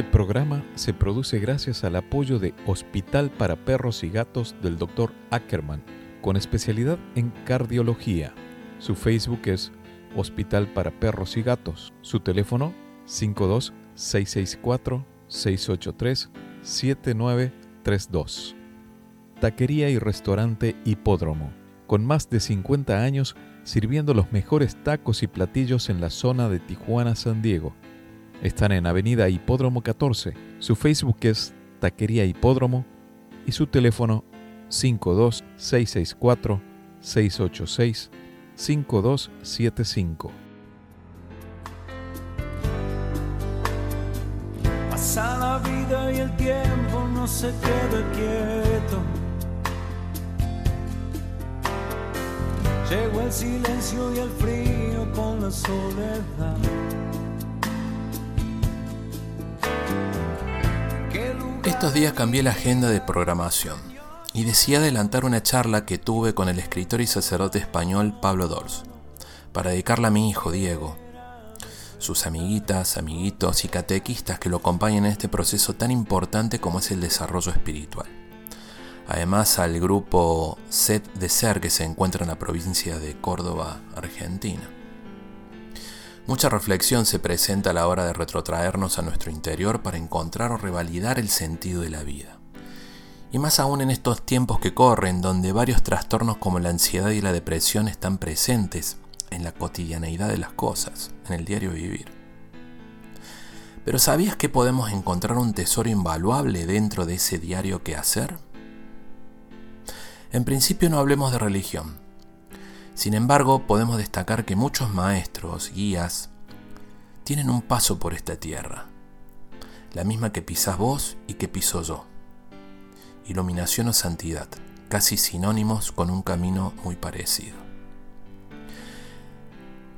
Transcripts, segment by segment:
Este programa se produce gracias al apoyo de Hospital para Perros y Gatos del Dr. Ackerman, con especialidad en cardiología. Su Facebook es Hospital para Perros y Gatos. Su teléfono 52-664-683-7932. Taquería y restaurante Hipódromo, con más de 50 años sirviendo los mejores tacos y platillos en la zona de Tijuana, San Diego están en Avenida Hipódromo 14. Su Facebook es Taquería Hipódromo y su teléfono 52-664-686-5275. Pasa la vida y el tiempo no se queda quieto. Llegó el silencio y el frío con la soledad. Estos días cambié la agenda de programación y decidí adelantar una charla que tuve con el escritor y sacerdote español Pablo Dors, para dedicarla a mi hijo Diego, sus amiguitas, amiguitos y catequistas que lo acompañan en este proceso tan importante como es el desarrollo espiritual. Además al grupo Set de Ser que se encuentra en la provincia de Córdoba, Argentina. Mucha reflexión se presenta a la hora de retrotraernos a nuestro interior para encontrar o revalidar el sentido de la vida. Y más aún en estos tiempos que corren, donde varios trastornos como la ansiedad y la depresión están presentes en la cotidianeidad de las cosas, en el diario vivir. Pero ¿sabías que podemos encontrar un tesoro invaluable dentro de ese diario que hacer? En principio no hablemos de religión, sin embargo, podemos destacar que muchos maestros, guías, tienen un paso por esta tierra, la misma que pisás vos y que piso yo. Iluminación o santidad, casi sinónimos con un camino muy parecido.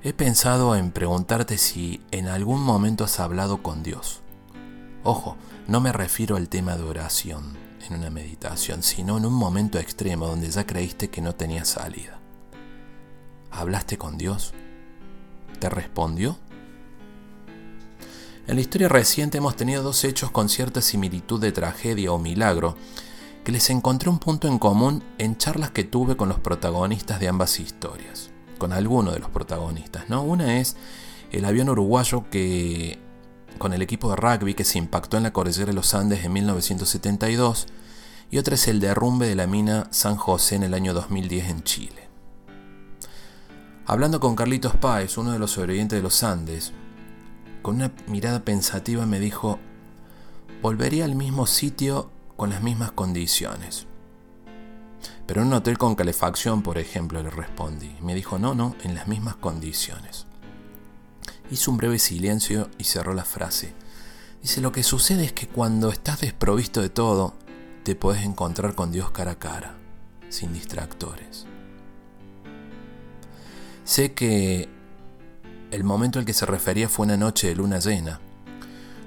He pensado en preguntarte si en algún momento has hablado con Dios. Ojo, no me refiero al tema de oración en una meditación, sino en un momento extremo donde ya creíste que no tenía salida. ¿Hablaste con Dios? ¿Te respondió? En la historia reciente hemos tenido dos hechos con cierta similitud de tragedia o milagro que les encontré un punto en común en charlas que tuve con los protagonistas de ambas historias, con alguno de los protagonistas, ¿no? Una es el avión uruguayo que con el equipo de rugby que se impactó en la cordillera de los Andes en 1972 y otra es el derrumbe de la mina San José en el año 2010 en Chile. Hablando con Carlitos Páez, uno de los sobrevivientes de los Andes, con una mirada pensativa me dijo, volvería al mismo sitio con las mismas condiciones. Pero en un hotel con calefacción, por ejemplo, le respondí. Me dijo, no, no, en las mismas condiciones. Hizo un breve silencio y cerró la frase. Dice, lo que sucede es que cuando estás desprovisto de todo, te puedes encontrar con Dios cara a cara, sin distractores. Sé que el momento al que se refería fue una noche de luna llena,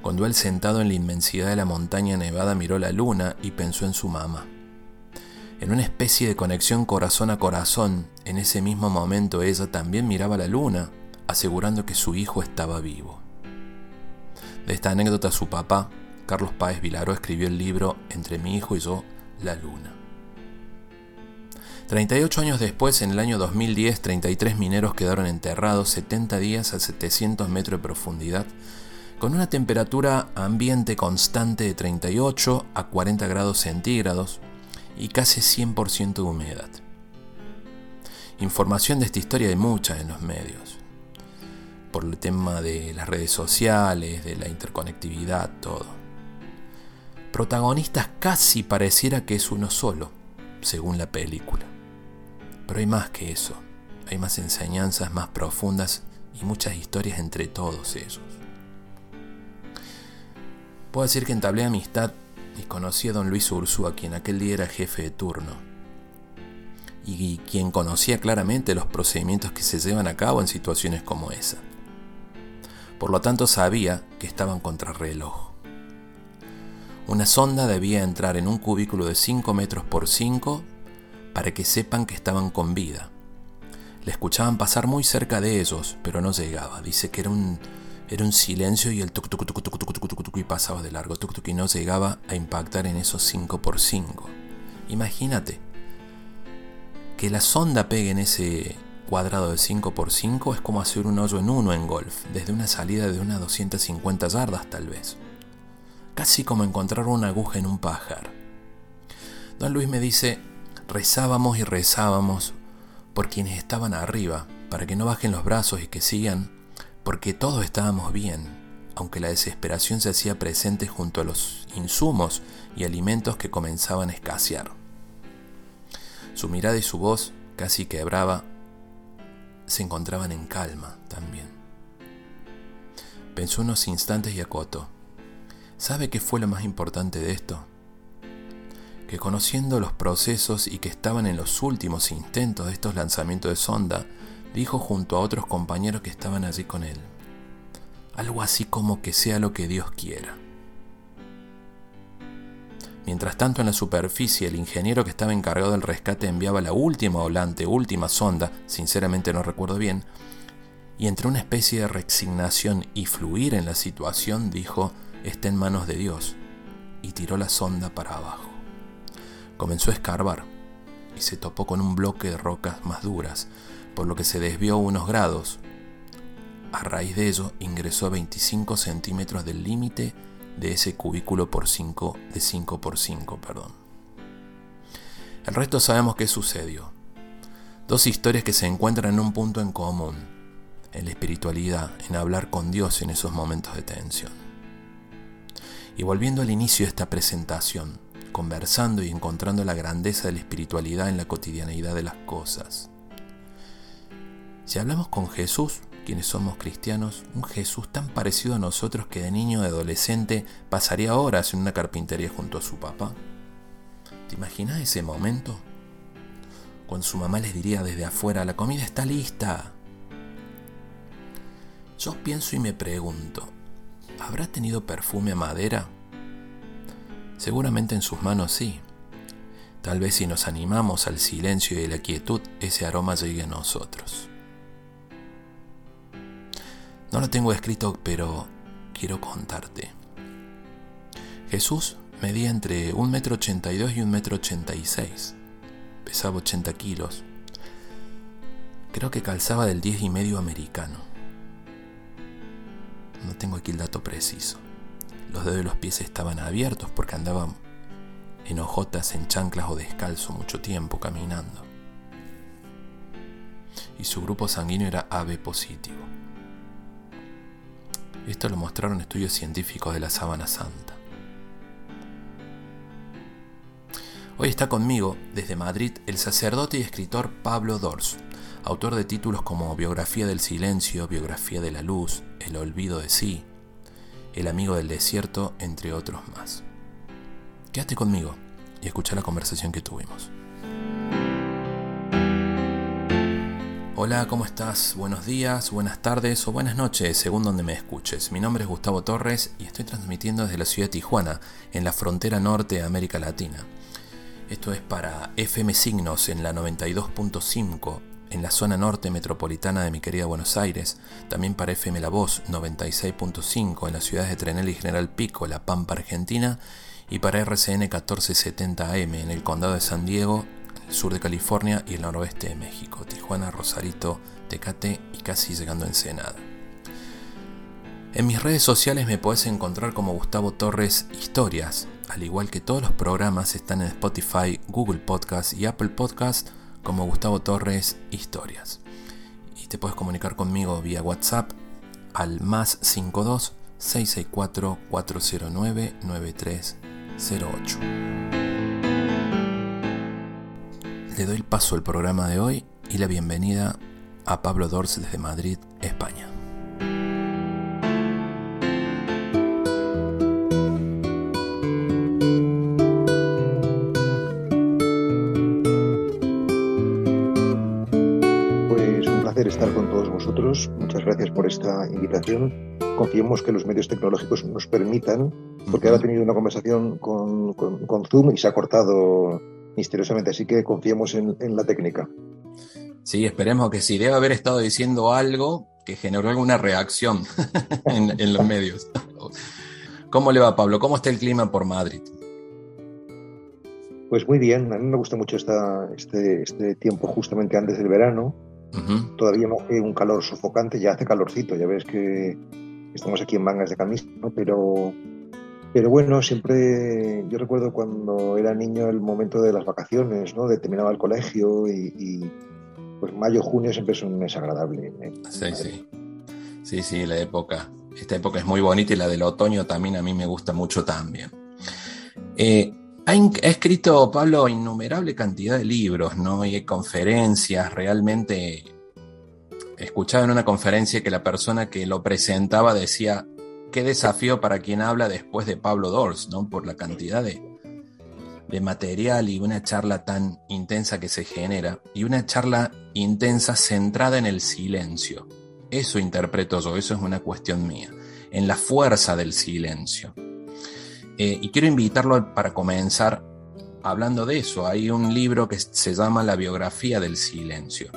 cuando él sentado en la inmensidad de la montaña nevada miró la luna y pensó en su mamá. En una especie de conexión corazón a corazón, en ese mismo momento ella también miraba la luna, asegurando que su hijo estaba vivo. De esta anécdota su papá, Carlos Páez Vilaró, escribió el libro Entre mi hijo y yo, La Luna. 38 años después, en el año 2010, 33 mineros quedaron enterrados 70 días a 700 metros de profundidad, con una temperatura ambiente constante de 38 a 40 grados centígrados y casi 100% de humedad. Información de esta historia hay mucha en los medios, por el tema de las redes sociales, de la interconectividad, todo. Protagonistas casi pareciera que es uno solo, según la película. Pero hay más que eso. Hay más enseñanzas más profundas y muchas historias entre todos ellos. Puedo decir que entablé amistad y conocí a don Luis Ursúa, quien aquel día era jefe de turno, y quien conocía claramente los procedimientos que se llevan a cabo en situaciones como esa. Por lo tanto sabía que estaban contra reloj. Una sonda debía entrar en un cubículo de 5 metros por 5 para que sepan que estaban con vida. La escuchaban pasar muy cerca de ellos, pero no llegaba. Dice que era un, era un silencio y el tuc tuc tuc tuc tuc tuc tuc y pasaba de largo tuc tuc y no llegaba a impactar en esos 5x5. Imagínate que la sonda pegue en ese cuadrado de 5x5 es como hacer un hoyo en uno en golf, desde una salida de unas 250 yardas tal vez. Casi como encontrar una aguja en un pajar. Don Luis me dice, rezábamos y rezábamos por quienes estaban arriba, para que no bajen los brazos y que sigan, porque todos estábamos bien, aunque la desesperación se hacía presente junto a los insumos y alimentos que comenzaban a escasear. Su mirada y su voz, casi quebraba, se encontraban en calma también. Pensó unos instantes y acotó. ¿Sabe qué fue lo más importante de esto? Que conociendo los procesos y que estaban en los últimos intentos de estos lanzamientos de sonda, dijo junto a otros compañeros que estaban allí con él. Algo así como que sea lo que Dios quiera. Mientras tanto, en la superficie, el ingeniero que estaba encargado del rescate enviaba la última volante, última sonda, sinceramente no recuerdo bien, y entre una especie de resignación y fluir en la situación dijo, está en manos de Dios, y tiró la sonda para abajo. Comenzó a escarbar, y se topó con un bloque de rocas más duras, por lo que se desvió unos grados. A raíz de ello, ingresó a 25 centímetros del límite de ese cubículo por 5 de 5 por 5, perdón. El resto sabemos qué sucedió. Dos historias que se encuentran en un punto en común, en la espiritualidad, en hablar con Dios en esos momentos de tensión. Y volviendo al inicio de esta presentación, conversando y encontrando la grandeza de la espiritualidad en la cotidianeidad de las cosas. Si hablamos con Jesús, quienes somos cristianos, un Jesús tan parecido a nosotros que de niño y adolescente pasaría horas en una carpintería junto a su papá. ¿Te imaginas ese momento? Cuando su mamá les diría desde afuera, la comida está lista. Yo pienso y me pregunto, ¿habrá tenido perfume a madera? Seguramente en sus manos sí. Tal vez si nos animamos al silencio y la quietud, ese aroma llegue a nosotros. No lo tengo escrito, pero quiero contarte. Jesús medía entre 1,82 m y 1,86 m. Pesaba 80 kilos. Creo que calzaba del 10 y medio americano. No tengo aquí el dato preciso. Los dedos de los pies estaban abiertos porque andaban en hojotas, en chanclas o descalzo mucho tiempo caminando. Y su grupo sanguíneo era AB positivo. Esto lo mostraron estudios científicos de la Sábana Santa. Hoy está conmigo, desde Madrid, el sacerdote y escritor Pablo Dors, autor de títulos como Biografía del Silencio, Biografía de la Luz, El Olvido de Sí, El Amigo del Desierto, entre otros más. Quédate conmigo y escucha la conversación que tuvimos. Hola, ¿cómo estás? Buenos días, buenas tardes o buenas noches, según donde me escuches. Mi nombre es Gustavo Torres y estoy transmitiendo desde la ciudad de Tijuana, en la frontera norte de América Latina. Esto es para FM Signos en la 92.5, en la zona norte metropolitana de mi querida Buenos Aires, también para FM La Voz 96.5 en las ciudades de Trenel y General Pico, La Pampa, Argentina, y para RCN 1470 AM en el condado de San Diego sur de California y el noroeste de México, Tijuana, Rosarito, Tecate y casi llegando a Ensenada. En mis redes sociales me puedes encontrar como Gustavo Torres Historias, al igual que todos los programas están en Spotify, Google Podcast y Apple Podcast como Gustavo Torres Historias. Y te puedes comunicar conmigo vía WhatsApp al más 52 664 409 9308 le doy el paso al programa de hoy y la bienvenida a Pablo Dors desde Madrid, España. Vosotros. Muchas gracias por esta invitación. Confiemos que los medios tecnológicos nos permitan, porque ahora he tenido una conversación con, con Zoom y se ha cortado misteriosamente, así que confiemos en, la técnica. Sí, esperemos que sí. Debe haber estado diciendo algo que generó alguna reacción en, los medios. ¿Cómo le va, Pablo? ¿Cómo está el clima por Madrid? Pues muy bien, a mí me gusta mucho esta, este, este tiempo justamente antes del verano. Todavía no hace un calor sofocante, ya hace calorcito, ya ves que estamos aquí en mangas de camisa, pero, pero bueno, siempre yo recuerdo cuando era niño el momento de las vacaciones, ¿no? de terminaba el colegio y pues mayo, junio siempre es un mes agradable. Sí, sí. Sí, sí, la época. Esta época es muy bonita y la del otoño también a mí me gusta mucho también. Eh, ha, escrito Pablo innumerable cantidad de libros, ¿no? Y conferencias, realmente escuchaba en una conferencia que la persona que lo presentaba decía, qué desafío para quien habla después de Pablo Dors, ¿no? Por la cantidad de, de material y una charla tan intensa que se genera, y una charla intensa centrada en el silencio. Eso interpreto yo, eso es una cuestión mía, en la fuerza del silencio. Eh, y quiero invitarlo para comenzar hablando de eso. Hay un libro que se llama La biografía del silencio.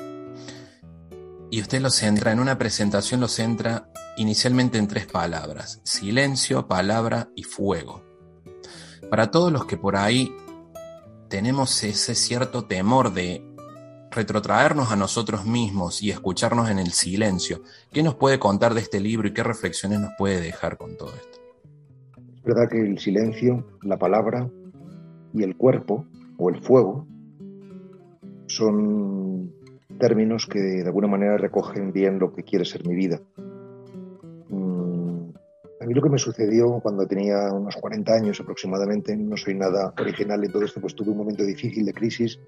Y usted lo centra, en una presentación lo centra inicialmente en tres palabras, silencio, palabra y fuego. Para todos los que por ahí tenemos ese cierto temor de retrotraernos a nosotros mismos y escucharnos en el silencio, ¿qué nos puede contar de este libro y qué reflexiones nos puede dejar con todo esto? Verdad que el silencio, la palabra y el cuerpo o el fuego son términos que de alguna manera recogen bien lo que quiere ser mi vida. A mí lo que me sucedió cuando tenía unos 40 años aproximadamente, no soy nada original en todo esto, pues tuve un momento difícil de crisis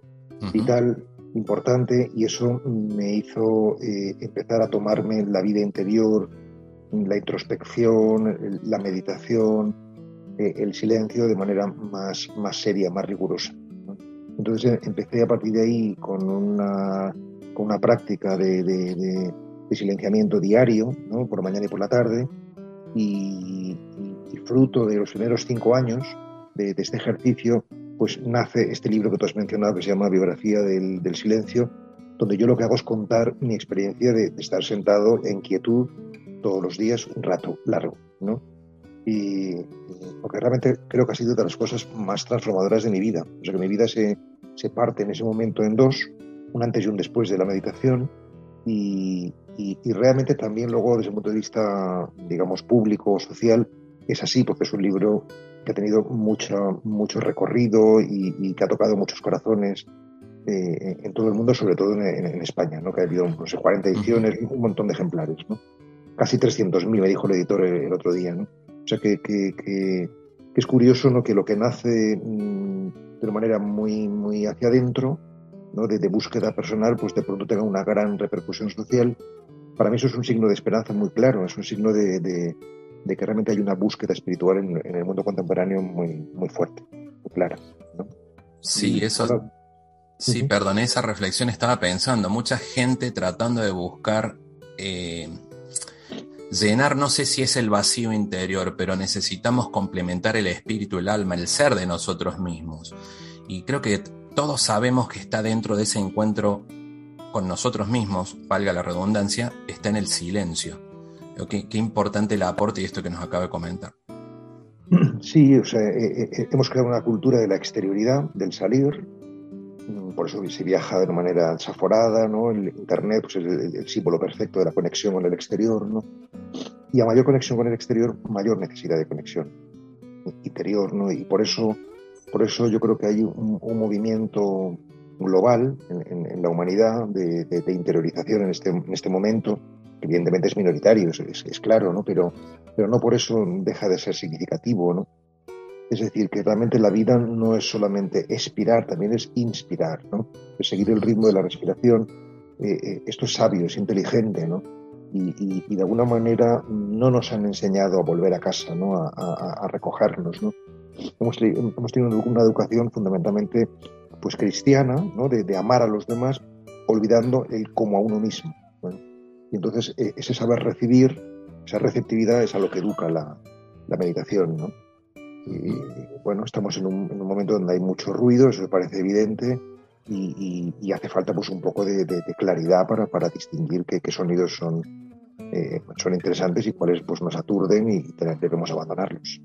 vital importante y eso me hizo eh, empezar a tomarme la vida interior, la introspección, la meditación, eh, el silencio de manera más, más seria, más rigurosa. Entonces empecé a partir de ahí con una, con una práctica de, silenciamiento diario, ¿no? por mañana y por la tarde, y, fruto de los primeros cinco años de, este ejercicio, pues nace este libro que tú has mencionado que se llama Biografía del, Silencio, donde yo lo que hago es contar mi experiencia de, estar sentado en quietud todos los días un rato largo, ¿no? Y, porque realmente creo que ha sido de las cosas más transformadoras de mi vida. O sea, que mi vida se, se parte en ese momento en dos, un antes y un después de la meditación, y, y, realmente también luego desde el punto de vista, digamos, público o social, es así, porque es un libro que ha tenido mucho, mucho recorrido y, que ha tocado muchos corazones eh, en todo el mundo, sobre todo en, España, ¿no? que ha habido no sé, 40 ediciones, un montón de ejemplares. ¿no? Casi 300.000, me dijo el editor el, otro día. ¿no? O sea que, que, que, es curioso ¿no? que lo que nace mm, de una manera muy, muy hacia adentro, ¿no? de, de, búsqueda personal, pues de pronto tenga una gran repercusión social para mí eso es un signo de esperanza muy claro, es un signo de, que realmente hay una búsqueda espiritual en, el mundo contemporáneo muy, muy fuerte, muy clara. Sí, eso. Sí, perdón, esa reflexión estaba pensando. Mucha gente tratando de buscar eh, llenar, no sé si es el vacío interior, pero necesitamos complementar el espíritu, el alma, el ser de nosotros mismos. Y creo que todos sabemos que está dentro de ese encuentro con nosotros mismos, valga la redundancia, está en el silencio. Qué, qué importante el aporte y esto que nos acaba de comentar. Sí, o sea, eh, eh, hemos creado una cultura de la exterioridad, del salir, por eso se viaja de una manera desaforada, ¿no? El Internet pues, es el, símbolo perfecto de la conexión con el exterior, ¿no? Y a mayor conexión con el exterior, mayor necesidad de conexión interior, ¿no? Y por eso, por eso yo creo que hay un movimiento global en, la humanidad de, interiorización en este, en este momento, evidentemente es minoritario, es, claro, ¿no? Pero, pero no por eso deja de ser significativo, ¿no? Es decir, que realmente la vida no es solamente expirar, también es inspirar, ¿no? Es seguir el ritmo de la respiración. Eh, eh, esto es sabio, es inteligente, ¿no? Y, de alguna manera no nos han enseñado a volver a casa, ¿no? A, a, recogernos, ¿no? Hemos, tenido una educación fundamentalmente pues cristiana, ¿no? de, amar a los demás, olvidando el como a uno mismo. Y entonces e, ese saber recibir, esa receptividad es a lo que educa la, meditación. ¿no? Y, bueno, estamos en un, momento donde hay mucho ruido, eso parece evidente, y, hace falta pues un poco de, claridad para, para distinguir qué, sonidos son, eh, son interesantes y cuáles pues, nos aturden y debemos abandonarlos.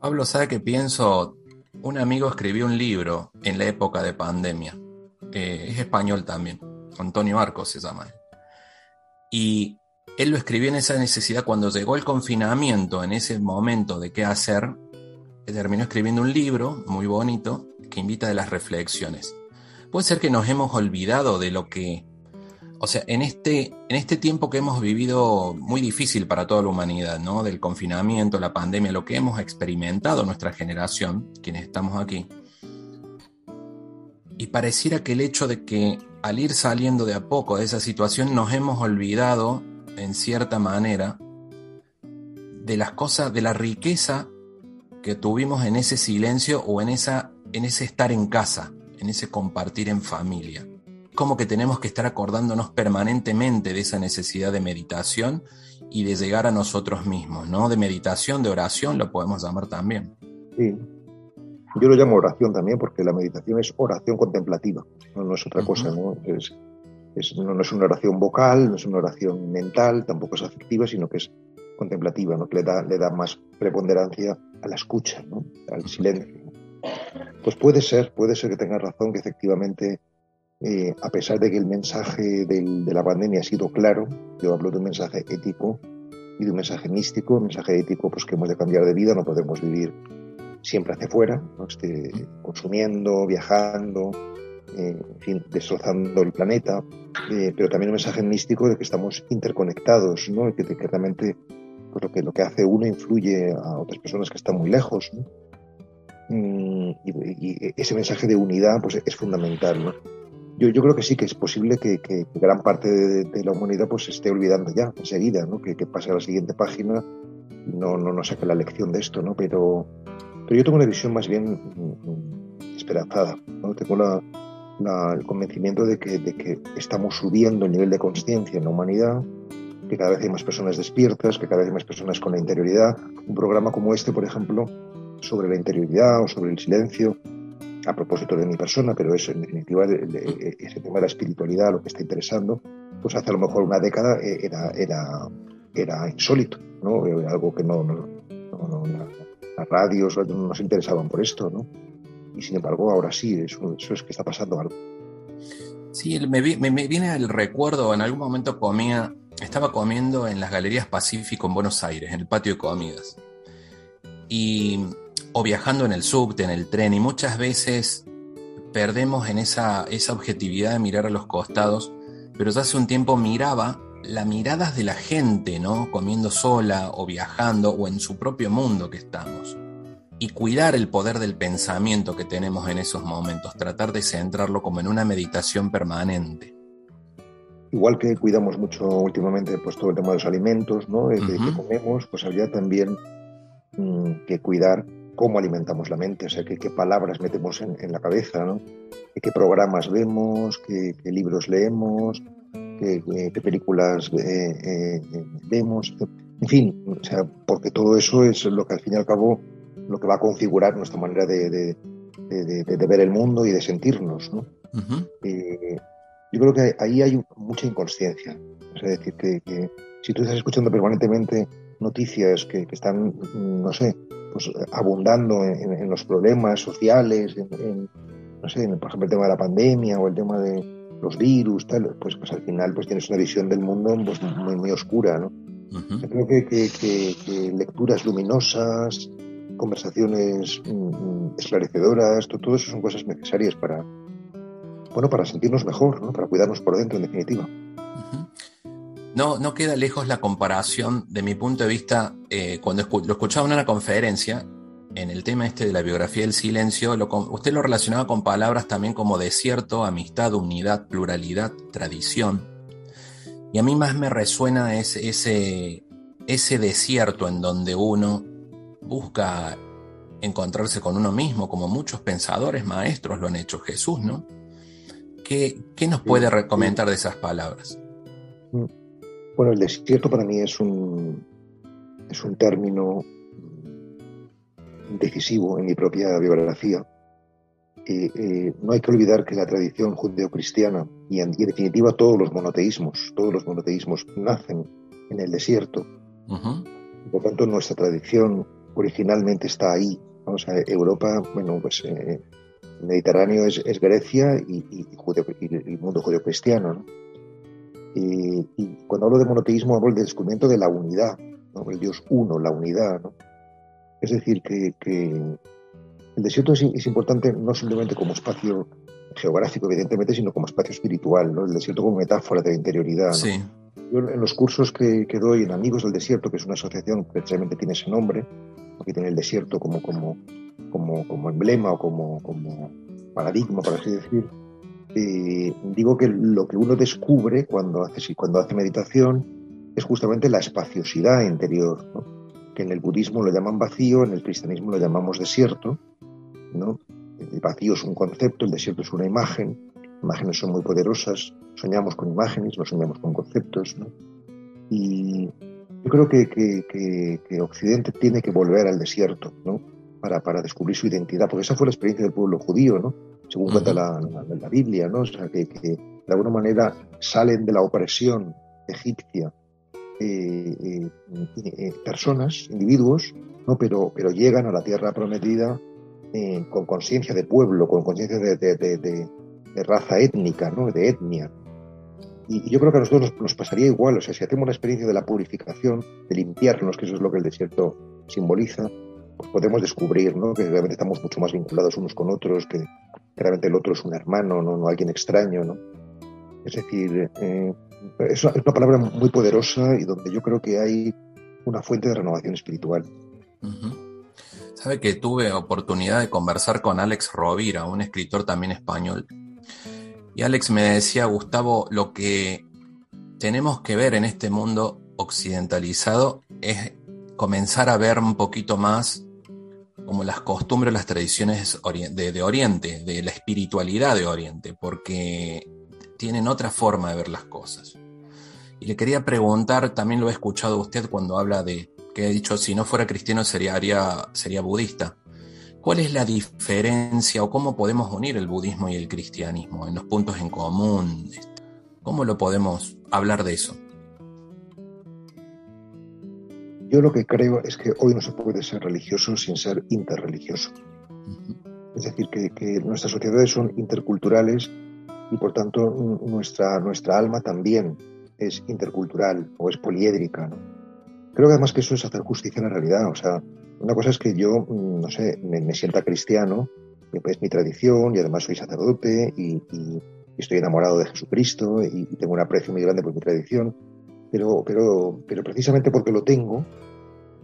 Pablo, ¿sabe qué pienso? Un amigo escribió un libro en la época de pandemia. Eh, es español también. Antonio Arcos se llama. Y él lo escribió en esa necesidad cuando llegó el confinamiento, en ese momento de qué hacer, terminó escribiendo un libro muy bonito que invita a las reflexiones. Puede ser que nos hemos olvidado de lo que, o sea, en este, en este tiempo que hemos vivido muy difícil para toda la humanidad, ¿no? Del confinamiento, la pandemia, lo que hemos experimentado nuestra generación, quienes estamos aquí. Y pareciera que el hecho de que al ir saliendo de a poco de esa situación nos hemos olvidado, en cierta manera, de las cosas, de la riqueza que tuvimos en ese silencio o en, esa, en ese estar en casa, en ese compartir en familia. Como que tenemos que estar acordándonos permanentemente de esa necesidad de meditación y de llegar a nosotros mismos, ¿no? De meditación, de oración, lo podemos llamar también. Sí. Yo lo llamo oración también porque la meditación es oración contemplativa, no, es otra cosa, ¿no? Es, no, es una oración vocal, no es una oración mental, tampoco es afectiva, sino que es contemplativa, ¿no? le da, le da más preponderancia a la escucha, ¿no? al silencio. Pues puede ser, puede ser que tengas razón, que efectivamente, eh, a pesar de que el mensaje del, de la pandemia ha sido claro, yo hablo de un mensaje ético y de un mensaje místico, un mensaje ético, pues que hemos de cambiar de vida, no podemos vivir siempre hacia afuera, ¿no? este, consumiendo, viajando, eh, en fin, destrozando el planeta, eh, pero también un mensaje místico de que estamos interconectados, ¿no? y que, que realmente pues lo que, lo que hace uno influye a otras personas que están muy lejos. Mm, y, ese mensaje de unidad pues, es fundamental. Yo, yo creo que sí, que es posible que, gran parte de, la humanidad pues, se esté olvidando ya enseguida, ¿no? que, pase a la siguiente página y no, no, no saque la lección de esto. ¿no? Pero, pero yo tengo una visión más bien mm, esperanzada. ¿no? Tengo la, el convencimiento de que, de que estamos subiendo el nivel de conciencia en la humanidad que cada vez hay más personas despiertas, que cada vez hay más personas con la interioridad. Un programa como este, por ejemplo, sobre la interioridad o sobre el silencio, a propósito de mi persona, pero eso, en definitiva, ese tema de la espiritualidad, lo que está interesando, pues hace a lo mejor una década eh, era, era, era insólito, ¿no? algo que no, las radios no se interesaban por esto, ¿no? Y sin embargo, ahora sí, eso, eso es que está pasando algo. Sí, me, me, viene al recuerdo, en algún momento comía estaba comiendo en las Galerías Pacífico en Buenos Aires, en el patio de comidas. Y, o viajando en el subte, en el tren, y muchas veces perdemos en esa, esa objetividad de mirar a los costados, pero ya hace un tiempo miraba las miradas de la gente, ¿no? Comiendo sola o viajando o en su propio mundo que estamos. Y cuidar el poder del pensamiento que tenemos en esos momentos, tratar de centrarlo como en una meditación permanente. Igual que cuidamos mucho últimamente pues, todo el tema de los alimentos ¿no? que, comemos, pues habría también mm, que cuidar cómo alimentamos la mente, o sea, qué, qué palabras metemos en, en, la cabeza, ¿no? qué programas vemos, qué, libros leemos, qué, películas eh, eh, vemos, en fin, o sea, porque todo eso es lo que al fin y al cabo lo que va a configurar nuestra manera de, de, de, ver el mundo y de sentirnos. ¿no? Yo creo que ahí hay mucha inconsciencia. Es decir, que, si tú estás escuchando permanentemente noticias que, están, no sé, pues abundando en, los problemas sociales, en, no sé, por ejemplo, el tema de la pandemia o el tema de los virus, tal, pues, pues al final pues tienes una visión del mundo pues, muy, muy oscura, ¿no? Yo creo que, que, lecturas luminosas, conversaciones mm, mm, esclarecedoras, todo, todo eso son cosas necesarias para, bueno, para sentirnos mejor, ¿no? para cuidarnos por dentro, en definitiva. No, no queda lejos la comparación, de mi punto de vista, eh, cuando lo escuchaba en una conferencia, en el tema este de la biografía del silencio, usted lo relacionaba con palabras también como desierto, amistad, unidad, pluralidad, tradición. Y a mí más me resuena ese, ese, ese desierto en donde uno busca encontrarse con uno mismo, como muchos pensadores, maestros lo han hecho Jesús, ¿no? ¿Qué, nos puede recomendar de esas palabras? Bueno, el desierto para mí es un, es un término decisivo en mi propia biografía. Eh, no hay que olvidar que la tradición judeocristiana y en, y en definitiva todos los monoteísmos, todos los monoteísmos nacen en el desierto. Por tanto, nuestra tradición originalmente está ahí. Vamos a Europa, bueno, pues eh, Mediterráneo es, Grecia y, el mundo judeocristiano. Y, cuando hablo de monoteísmo hablo del descubrimiento de la unidad, el Dios uno, la unidad. Es decir, que, el desierto es, importante no simplemente como espacio geográfico, evidentemente, sino como espacio espiritual, ¿no? el desierto como metáfora de la interioridad. Yo en los cursos que, doy en Amigos del Desierto, que es una asociación que precisamente tiene ese nombre, porque tiene el desierto como, como, como, como emblema o como, como paradigma, por así decir, eh, digo que lo que uno descubre cuando hace, cuando hace meditación es justamente la espaciosidad interior, que en el budismo lo llaman vacío, en el cristianismo lo llamamos desierto. ¿no? El vacío es un concepto, el desierto es una imagen, imágenes son muy poderosas, soñamos con imágenes, no soñamos con conceptos. Y yo creo que, que, Occidente tiene que volver al desierto ¿no? Para, para descubrir su identidad, porque esa fue la experiencia del pueblo judío, ¿no? según cuenta la, la, Biblia, ¿no? o sea, que, de alguna manera salen de la opresión egipcia eh, eh, eh, personas, individuos, ¿no? pero, pero llegan a la tierra prometida con conciencia de pueblo, con conciencia de, de, de, de raza étnica, ¿no? de etnia. Y, yo creo que a nosotros nos, pasaría igual, o sea, si hacemos la experiencia de la purificación, de limpiarnos, que eso es lo que el desierto simboliza, podemos descubrir ¿no? que realmente estamos mucho más vinculados unos con otros, que, realmente el otro es un hermano, no, no alguien extraño. ¿no? Es decir, eh, es, una, palabra muy poderosa y donde yo creo que hay una fuente de renovación espiritual. Sabe que tuve oportunidad de conversar con Alex Rovira, un escritor también español, y Alex me decía, Gustavo, lo que tenemos que ver en este mundo occidentalizado es comenzar a ver un poquito más como las costumbres, las tradiciones de, Oriente, de la espiritualidad de Oriente, porque tienen otra forma de ver las cosas. Y le quería preguntar, también lo he escuchado usted cuando habla de que he dicho, si no fuera cristiano sería budista. ¿Cuál es la diferencia o cómo podemos unir el budismo y el cristianismo en los puntos en común? ¿Cómo lo podemos hablar de eso? Yo lo que creo es que hoy no se puede ser religioso sin ser interreligioso. Es decir, que, nuestras sociedades son interculturales y por tanto nuestra, nuestra alma también es intercultural o es poliédrica. Creo que además que eso es hacer justicia en la realidad. O sea, una cosa es que yo, mm, no sé, me, sienta cristiano, es mi tradición y además soy sacerdote y, estoy enamorado de Jesucristo y, tengo un aprecio muy grande por mi tradición, pero, pero, pero precisamente porque lo tengo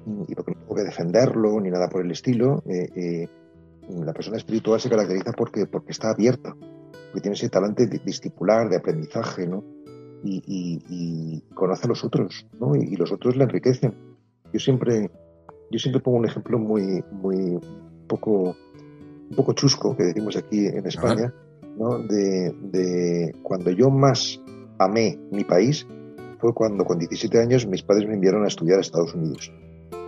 mm, y porque no tengo que defenderlo ni nada por el estilo, eh, eh, la persona espiritual se caracteriza porque, porque está abierta, porque tiene ese talante discipular, de aprendizaje, ¿no? Y, conoce a los otros, ¿no? Y, los otros le enriquecen. Yo siempre, yo siempre pongo un ejemplo muy, muy poco, un poco chusco que decimos aquí en España, ¿no? de, cuando yo más amé mi país fue cuando con 17 años mis padres me enviaron a estudiar a Estados Unidos.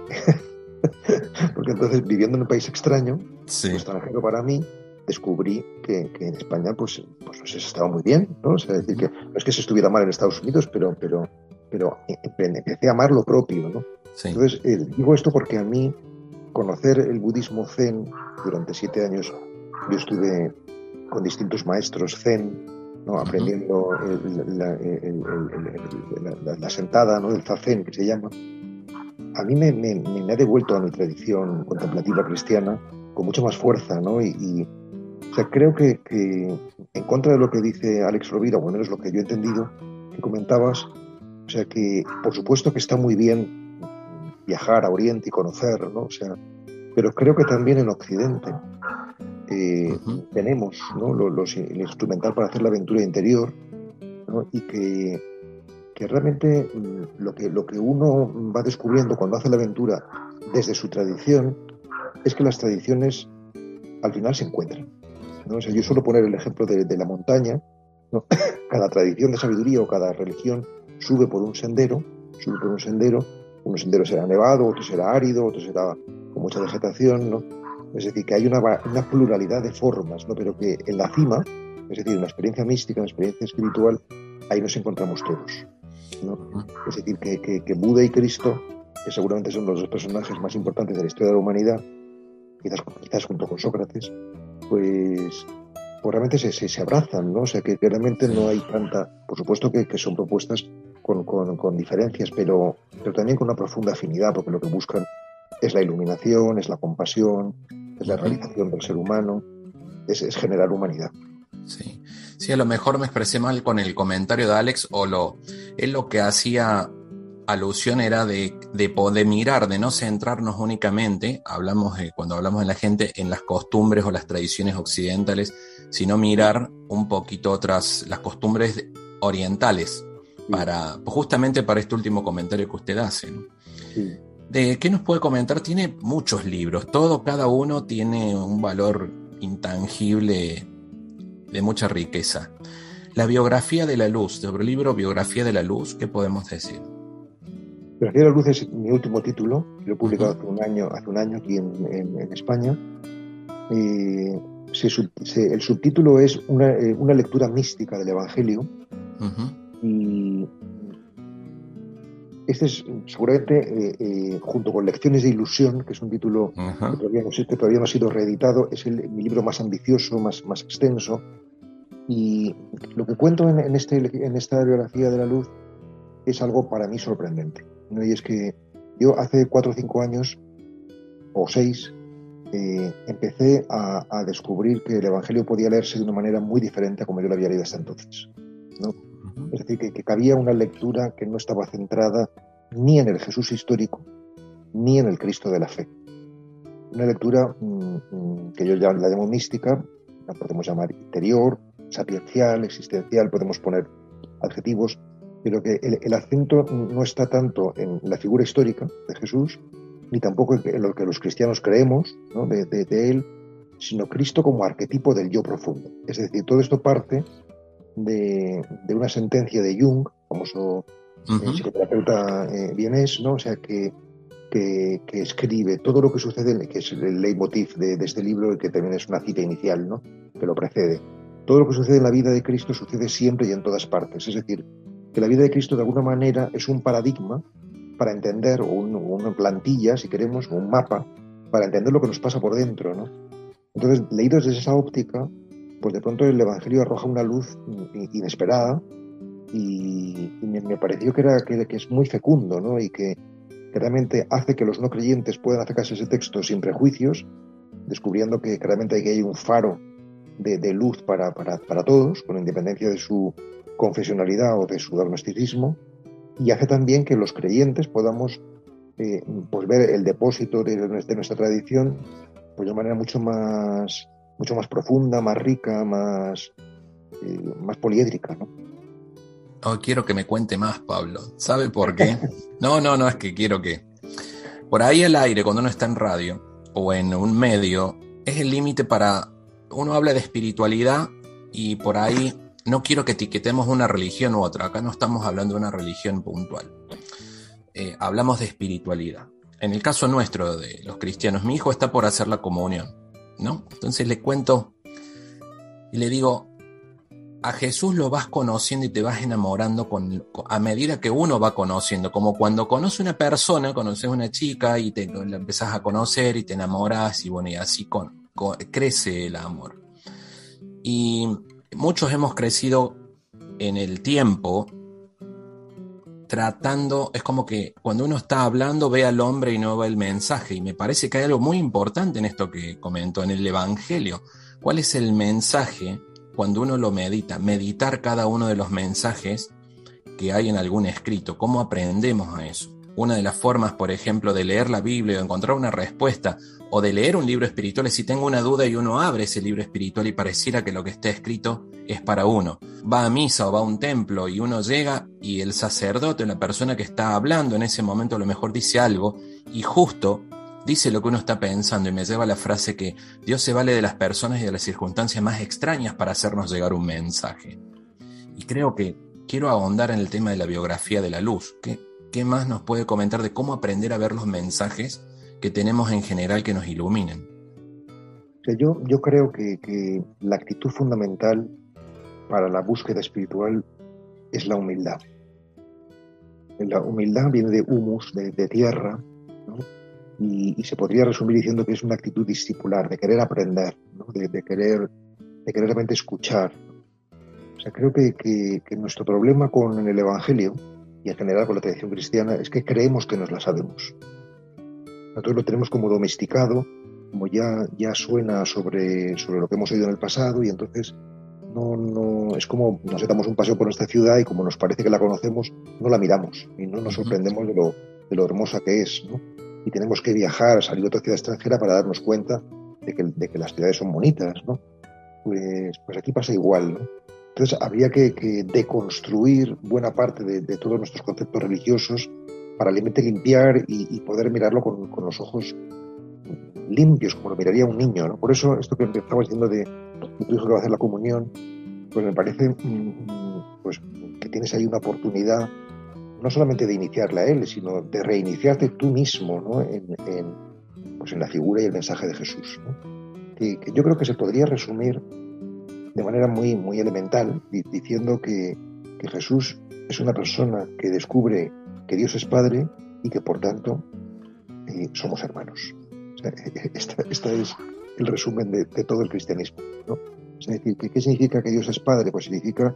Porque entonces, viviendo en un país extraño, extranjero para mí, descubrí que, en España pues, pues, pues, estaba muy bien, ¿no? O sea, decir que no es que se estuviera mal en Estados Unidos, pero, pero, pero empecé a amar lo propio, ¿no? Entonces, eh, digo esto porque a mí conocer el budismo zen durante siete años, yo estuve con distintos maestros zen, ¿no? aprendiendo la, sentada, ¿no? el zazen que se llama. A mí me, me, ha devuelto a mi tradición contemplativa cristiana con mucha más fuerza, ¿no? Y, o sea, creo que, que, en contra de lo que dice Alex Rovira, o al menos lo que yo he entendido, que comentabas, o sea, que por supuesto que está muy bien viajar a Oriente y conocer, ¿no? O sea, pero creo que también en Occidente eh, tenemos ¿no? los, el instrumental para hacer la aventura interior ¿no? y que, que realmente mm, lo que, lo que uno va descubriendo cuando hace la aventura desde su tradición es que las tradiciones al final se encuentran. ¿no? O sea, yo suelo poner el ejemplo de, de la montaña. ¿no? cada tradición de sabiduría o cada religión sube por un sendero, sube por un sendero un sendero será nevado, otro será árido, otro será con mucha vegetación, ¿no? Es decir, que hay una, una pluralidad de formas, ¿no? Pero que en la cima, es decir, en la experiencia mística, en la experiencia espiritual, ahí nos encontramos todos. Es decir, que, que, Buda y Cristo, que seguramente son los dos personajes más importantes de la historia de la humanidad, quizás, quizás junto con Sócrates, pues, pues realmente se, se, abrazan, ¿no? O sea, que, realmente no hay tanta, por supuesto que, que son propuestas con, con, con, diferencias, pero, pero también con una profunda afinidad, porque lo que buscan es la iluminación, es la compasión, es la realización del ser humano, es, es generar humanidad. Sí. sí, a lo mejor me expresé mal con el comentario de Alex, o lo, él lo que hacía alusión era de, de poder mirar, de no centrarnos únicamente, hablamos cuando hablamos de la gente, en las costumbres o las tradiciones occidentales, sino mirar un poquito otras, las costumbres orientales, para, justamente para este último comentario que usted hace. ¿De qué nos puede comentar? Tiene muchos libros, todo, cada uno tiene un valor intangible de mucha riqueza. La biografía de la luz, sobre el libro Biografía de la Luz, ¿qué podemos decir? Biografía de la Luz es mi último título, lo he publicado hace un año, hace un año aquí en, España. el subtítulo es una, eh, una, lectura mística del Evangelio. Y este es seguramente, eh, eh, junto con Lecciones de Ilusión, que es un título que todavía, no, que todavía, no, ha sido reeditado, es el, mi libro más ambicioso, más, más extenso. Y lo que cuento en, este, en esta biografía de la luz es algo para mí sorprendente. ¿no? Y es que yo hace cuatro o cinco años, o seis, eh, empecé a, descubrir que el Evangelio podía leerse de una manera muy diferente a como yo lo había leído hasta entonces. ¿no? Es decir, que, que, cabía una lectura que no estaba centrada ni en el Jesús histórico, ni en el Cristo de la fe. Una lectura mm, mm, que yo la llamo mística, la podemos llamar interior, sapiencial, existencial, podemos poner adjetivos, pero que el, acento no está tanto en la figura histórica de Jesús, ni tampoco en lo que los cristianos creemos de, él, sino Cristo como arquetipo del yo profundo. Es decir, todo esto parte de, una sentencia de Jung, famoso uh psicoterapeuta eh, vienés, ¿no? O sea, que, que, escribe todo lo que sucede, que es el leitmotiv de, de este libro, que también es una cita inicial, ¿no? Que lo precede todo lo que sucede en la vida de Cristo sucede siempre y en todas partes. Es decir, que la vida de Cristo de alguna manera es un paradigma para entender, o una plantilla, si queremos, un mapa, para entender lo que nos pasa por dentro. ¿no? Entonces, leído desde esa óptica, pues de pronto el Evangelio arroja una luz inesperada y, me, pareció que, era, que, es muy fecundo ¿no? y que, realmente hace que los no creyentes puedan acercarse a ese texto sin prejuicios, descubriendo que claramente hay un faro de, luz para, para, para, todos, con independencia de su confesionalidad o de su agnosticismo, y hace también que los creyentes podamos eh, pues ver el depósito de, nuestra tradición pues de manera mucho más, mucho más profunda, más rica, más, eh, más poliédrica. ¿no? Oh, quiero que me cuente más, Pablo. ¿Sabe por qué? No, no, no, es que quiero que... Por ahí el aire, cuando uno está en radio o en un medio, es el límite para uno habla de espiritualidad y por ahí no quiero que etiquetemos una religión u otra. Acá no estamos hablando de una religión puntual. Eh, hablamos de espiritualidad. En el caso nuestro de los cristianos, mi hijo está por hacer la comunión, ¿no? Entonces le cuento y le digo, a Jesús lo vas conociendo y te vas enamorando con, a medida que uno va conociendo, como cuando conoce una persona, conoces una chica y te la empezás a conocer y te enamoras y bueno, y así con, crece el amor. Y muchos hemos crecido en el tiempo tratando, es como que cuando uno está hablando ve al hombre y no ve el mensaje. Y me parece que hay algo muy importante en esto que comentó, en el Evangelio. ¿Cuál es el mensaje cuando uno lo medita? Meditar cada uno de los mensajes que hay en algún escrito. ¿Cómo aprendemos a eso? Una de las formas, por ejemplo, de leer la Biblia o encontrar una respuesta o de leer un libro espiritual es si tengo una duda y uno abre ese libro espiritual y pareciera que lo que está escrito es para uno. Va a misa o va a un templo y uno llega y el sacerdote la persona que está hablando en ese momento a lo mejor dice algo y justo dice lo que uno está pensando y me lleva la frase que Dios se vale de las personas y de las circunstancias más extrañas para hacernos llegar un mensaje. Y creo que quiero ahondar en el tema de la biografía de la luz. que ¿Qué más nos puede comentar de cómo aprender a ver los mensajes que tenemos en general que nos iluminen? Yo, yo creo que, la actitud fundamental para la búsqueda espiritual es la humildad. La humildad viene de humus, de, tierra, y, se podría resumir diciendo que es una actitud discipular, de querer aprender, de, querer, de querer realmente escuchar. O sea, creo que, que, nuestro problema con el Evangelio y en general con la tradición cristiana es que creemos que nos la sabemos. Nosotros lo tenemos como domesticado, como ya, ya suena sobre, sobre lo que hemos oído en el pasado y entonces no, no, es como nos damos un paseo por nuestra ciudad y como nos parece que la conocemos, no la miramos y no nos sorprendemos de lo, de lo hermosa que es. ¿no? Y tenemos que viajar, salir a otra ciudad extranjera para darnos cuenta de que, de que las ciudades son bonitas. ¿no? Pues, pues aquí pasa igual. ¿no? Entonces habría que, que deconstruir buena parte de, de, todos nuestros conceptos religiosos para realmente limpiar y, y poder mirarlo con, con, los ojos limpios, como lo miraría un niño. ¿no? Por eso esto que empezaba diciendo de tu hijo que va a hacer la comunión, pues me parece mm, pues, que tienes ahí una oportunidad no solamente de iniciarla a él, sino de reiniciarte tú mismo ¿no? en, pues en la figura y el mensaje de Jesús. Que, yo creo que se podría resumir de manera muy, muy elemental diciendo que, que Jesús es una persona que descubre que Dios es Padre y que por tanto eh, somos hermanos. esta, es el resumen de, todo el cristianismo. ¿no? Es decir, ¿qué significa que Dios es Padre? Pues significa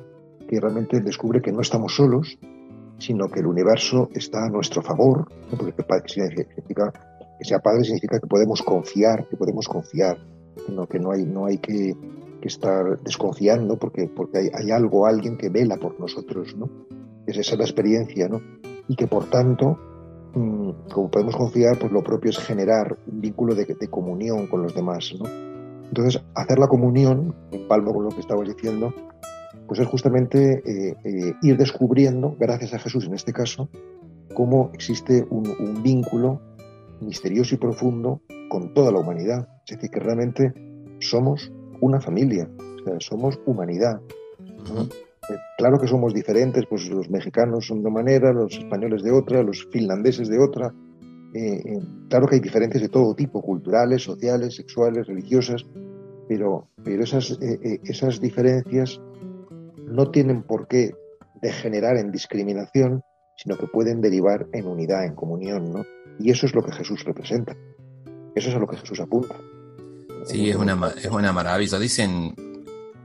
que realmente descubre que no estamos solos, sino que el universo está a nuestro favor, porque significa que sea Padre significa que podemos confiar, que podemos confiar, que no hay, no hay que, estar desconfiando porque, porque hay, algo, alguien que vela por nosotros, ¿no? Esa es la experiencia, ¿no? Y que por tanto Mm, como podemos confiar, pues lo propio es generar un vínculo de, comunión con los demás. ¿no? Entonces, hacer la comunión, en palmo con lo que estabas diciendo, pues es justamente eh, eh, ir descubriendo, gracias a Jesús en este caso, cómo existe un, vínculo misterioso y profundo con toda la humanidad. Es decir, que realmente somos una familia, o sea, somos humanidad. Eh, claro que somos diferentes, pues los mexicanos son de una manera, los españoles de otra, los finlandeses de otra. Eh, eh, claro que hay diferencias de todo tipo, culturales, sociales, sexuales, religiosas, pero, pero esas, esas diferencias no tienen por qué degenerar en discriminación, sino que pueden derivar en unidad, en comunión, ¿no? Y eso es lo que Jesús representa. Eso es a lo que Jesús apunta. Sí, es una, es una maravilla. Dicen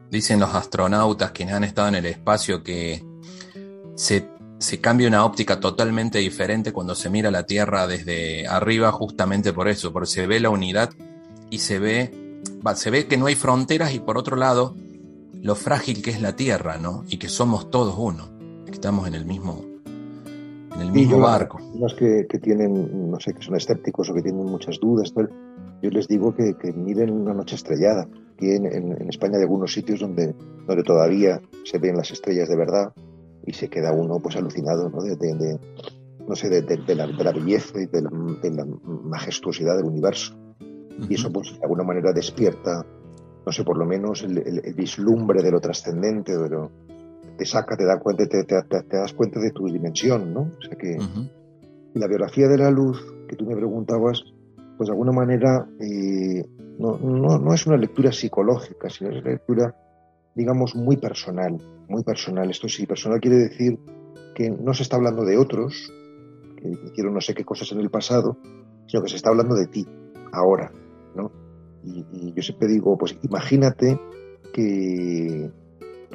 Dicen los astronautas quienes han estado en el espacio que se, cambia una óptica totalmente diferente cuando se mira la Tierra desde arriba justamente por eso, porque se ve la unidad y se ve, se ve que no hay fronteras y por otro lado lo frágil que es la Tierra, ¿no? Y que somos todos uno, que estamos en el mismo, en el mismo barco. Los que, que, tienen, no sé, que son escépticos o que tienen muchas dudas, yo les digo que, que miren una noche estrellada aquí en, España hay algunos sitios donde, donde todavía se ven las estrellas de verdad y se queda uno pues alucinado ¿no? de, no sé, de, la, belleza y de la, majestuosidad del universo. Y eso pues de alguna manera despierta, no sé, por lo menos el, vislumbre de lo trascendente, de lo, te saca, te da cuenta, te, te, das cuenta de tu dimensión, ¿no? O sea que la biografía de la luz que tú me preguntabas, pues de alguna manera eh, no, no, no, es una lectura psicológica, sino es una lectura, digamos, muy personal, muy personal. Esto sí, personal quiere decir que no se está hablando de otros, que hicieron no sé qué cosas en el pasado, sino que se está hablando de ti, ahora, ¿no? Y, yo siempre digo, pues imagínate que,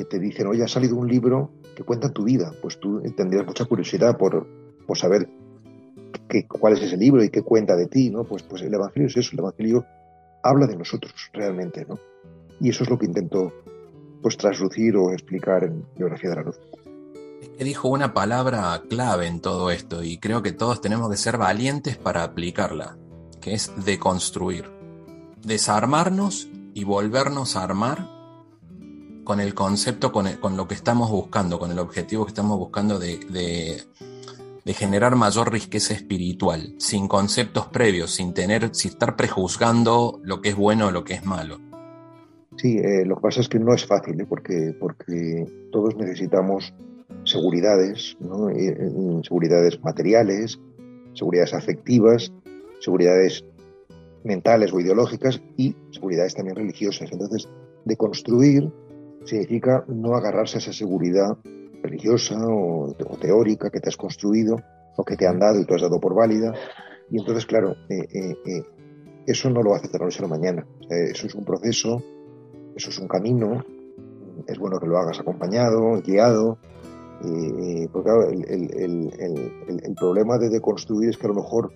te dicen, oye, ha salido un libro que cuenta tu vida, pues tú tendrías mucha curiosidad por, por saber qué, cuál es ese libro y qué cuenta de ti, ¿no? Pues, pues el Evangelio es eso, el Evangelio habla de nosotros realmente, ¿no? Y eso es lo que intento pues traslucir o explicar en Biografía de la Luz. Que dijo una palabra clave en todo esto y creo que todos tenemos que ser valientes para aplicarla, que es deconstruir. Desarmarnos y volvernos a armar con el concepto, con, con lo que estamos buscando, con el objetivo que estamos buscando de de generar mayor riqueza espiritual, sin conceptos previos, sin tener, sin estar prejuzgando lo que es bueno o lo que es malo. Sí, eh, lo que pasa es que no es fácil, ¿eh? porque, porque todos necesitamos seguridades, ¿no? Eh, seguridades materiales, seguridades afectivas, seguridades mentales o ideológicas y seguridades también religiosas. Entonces, de construir significa no agarrarse a esa seguridad religiosa o, teórica que te has construido o que te han dado y tú has dado por válida. Y entonces, claro, eh, eh, eso no lo hace de la noche a la mañana. eso es un proceso, eso es un camino. Es bueno que lo hagas acompañado, guiado, porque claro, el, el, el, problema de deconstruir es que a lo mejor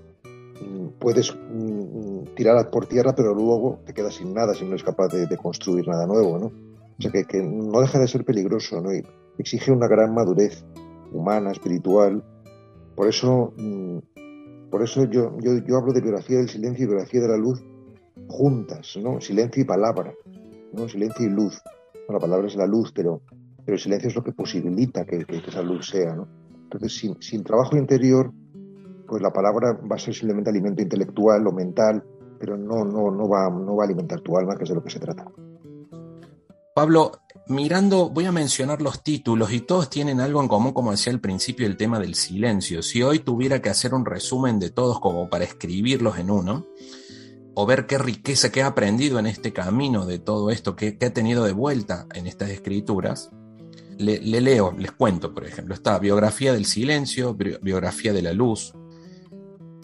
mm, puedes mm, tirar por tierra, pero luego te quedas sin nada si no eres capaz de, construir nada nuevo, ¿no? O sea, que, que, no deja de ser peligroso, ¿no? Y exige una gran madurez humana, espiritual. Por eso, mm, por eso yo, yo, hablo de biografía del silencio y biografía de la luz juntas, ¿no? Silencio y palabra, ¿no? Silencio y luz. la palabra es la luz, pero pero el silencio es lo que posibilita que, esa luz sea. Entonces, sin, trabajo interior, pues la palabra va a ser simplemente alimento intelectual o mental, pero no, no, no, va, no va a alimentar tu alma, que es de lo que se trata. Pablo, mirando, voy a mencionar los títulos y todos tienen algo en común, como decía al principio, el tema del silencio. Si hoy tuviera que hacer un resumen de todos como para escribirlos en uno, o ver qué riqueza que ha aprendido en este camino de todo esto, que, que ha tenido de vuelta en estas escrituras, le, leo, les cuento, por ejemplo, está Biografía del Silencio, Biografía de la Luz,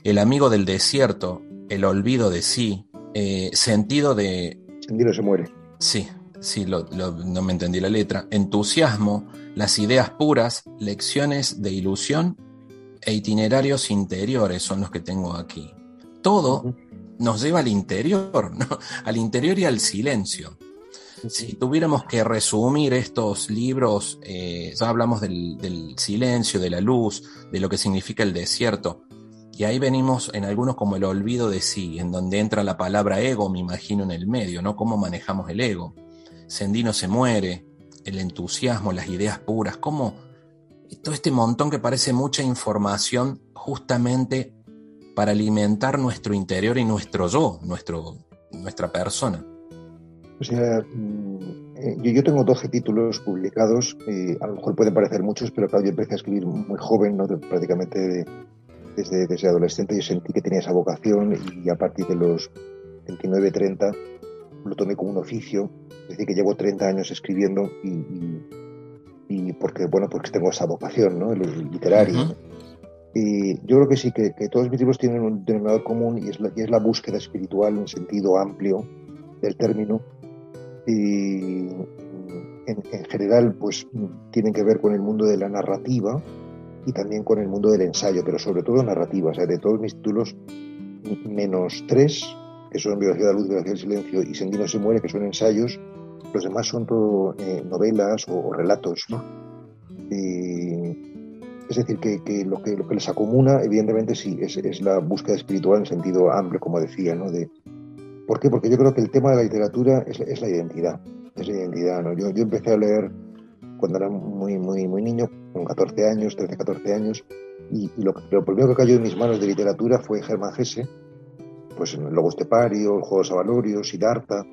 El Amigo del Desierto, El Olvido de Sí, eh, Sentido de... Sentido se muere. Sí, sí, no me entendí la letra. Entusiasmo, Las Ideas Puras, Lecciones de Ilusión e Itinerarios Interiores son los que tengo aquí. Todo nos lleva al interior, ¿no? al interior y al silencio. Si tuviéramos que resumir estos libros, eh, ya hablamos del, silencio, de la luz, de lo que significa el desierto, y ahí venimos en algunos como el olvido de sí, en donde entra la palabra ego, me imagino, en el medio, ¿no? Cómo manejamos el ego. Sendino se muere, el entusiasmo, las ideas puras, cómo todo este montón que parece mucha información justamente para alimentar nuestro interior y nuestro yo, nuestro, nuestra persona. O sea, mm, eh, yo, tengo 12 títulos publicados, y a lo mejor pueden parecer muchos, pero claro, yo empecé a escribir muy joven, ¿no? prácticamente desde, desde adolescente, yo sentí que tenía esa vocación y a partir de los 29, 30 lo tomé como un oficio, es decir, que llevo 30 años escribiendo y, porque, bueno, porque tengo esa vocación ¿no? literaria. Y yo creo que sí, que, todos mis libros tienen un denominador común y es, la, y es la búsqueda espiritual en sentido amplio del término y en, general pues tienen que ver con el mundo de la narrativa y también con el mundo del ensayo, pero sobre todo narrativa. O sea, de todos mis títulos, menos tres, que son Biología de la Luz, Biología del Silencio y Sendino se muere, que son ensayos, los demás son todo eh, novelas o, relatos. es decir, que, lo que lo que les acomuna, evidentemente, sí, es, es, la búsqueda espiritual en sentido amplio, como decía, ¿no? de, ¿Por qué? Porque yo creo que el tema de la literatura es, la identidad. Es la identidad, ¿no? Yo, yo empecé a leer cuando era muy, muy, muy niño, con 14 años, 13, 14 años, y, lo, primero que cayó en mis manos de literatura fue Germán Gese, pues el Lobo Estepario, El Juego de Avalorios, Siddhartha,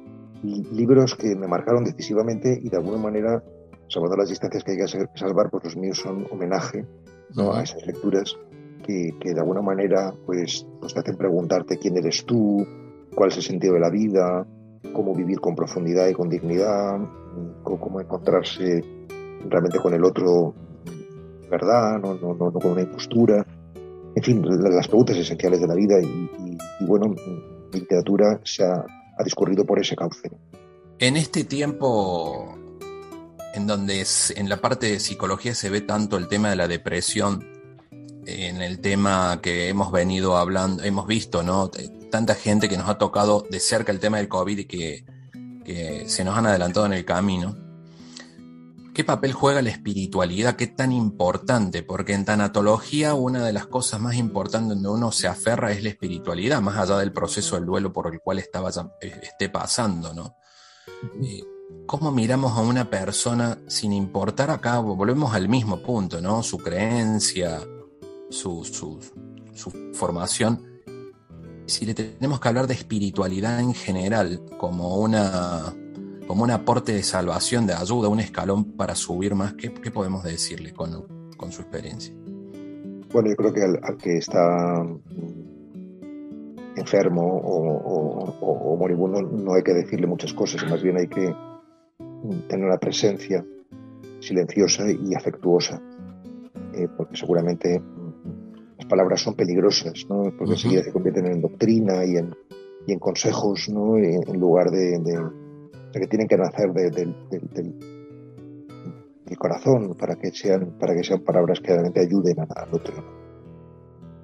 libros que me marcaron decisivamente y de alguna manera, salvando las distancias que hay que salvar, pues los míos son homenaje ¿no? a esas lecturas que, que, de alguna manera pues, pues te hacen preguntarte quién eres tú, cuál es el sentido de la vida, cómo vivir con profundidad y con dignidad, cómo, encontrarse realmente con el otro, ¿verdad? No, no, no, con una impostura. En fin, las preguntas esenciales de la vida y, bueno, la literatura se ha, discurrido por ese cauce. En este tiempo en donde en la parte de psicología se ve tanto el tema de la depresión, en el tema que hemos venido hablando, hemos visto, ¿no? tanta gente que nos ha tocado de cerca el tema del COVID y que, se nos han adelantado en el camino. ¿Qué papel juega la espiritualidad? ¿Qué tan importante? Porque en tanatología una de las cosas más importantes donde uno se aferra es la espiritualidad, más allá del proceso del duelo por el cual estaba, esté pasando, ¿no? Eh, ¿Cómo miramos a una persona sin importar acá? Volvemos al mismo punto, ¿no? Su creencia, su, su, su formación si le tenemos que hablar de espiritualidad en general como una como un aporte de salvación, de ayuda, un escalón para subir más, ¿qué, podemos decirle con, su experiencia? Bueno, yo creo que al, que está enfermo o, moribundo no hay que decirle muchas cosas, más bien hay que tener una presencia silenciosa y afectuosa, eh, porque seguramente las palabras son peligrosas, ¿no? porque enseguida se convierten en doctrina y en, y en consejos, ¿no? en, lugar de, que tienen que nacer del, corazón para que sean, para que sean palabras que realmente ayuden al otro.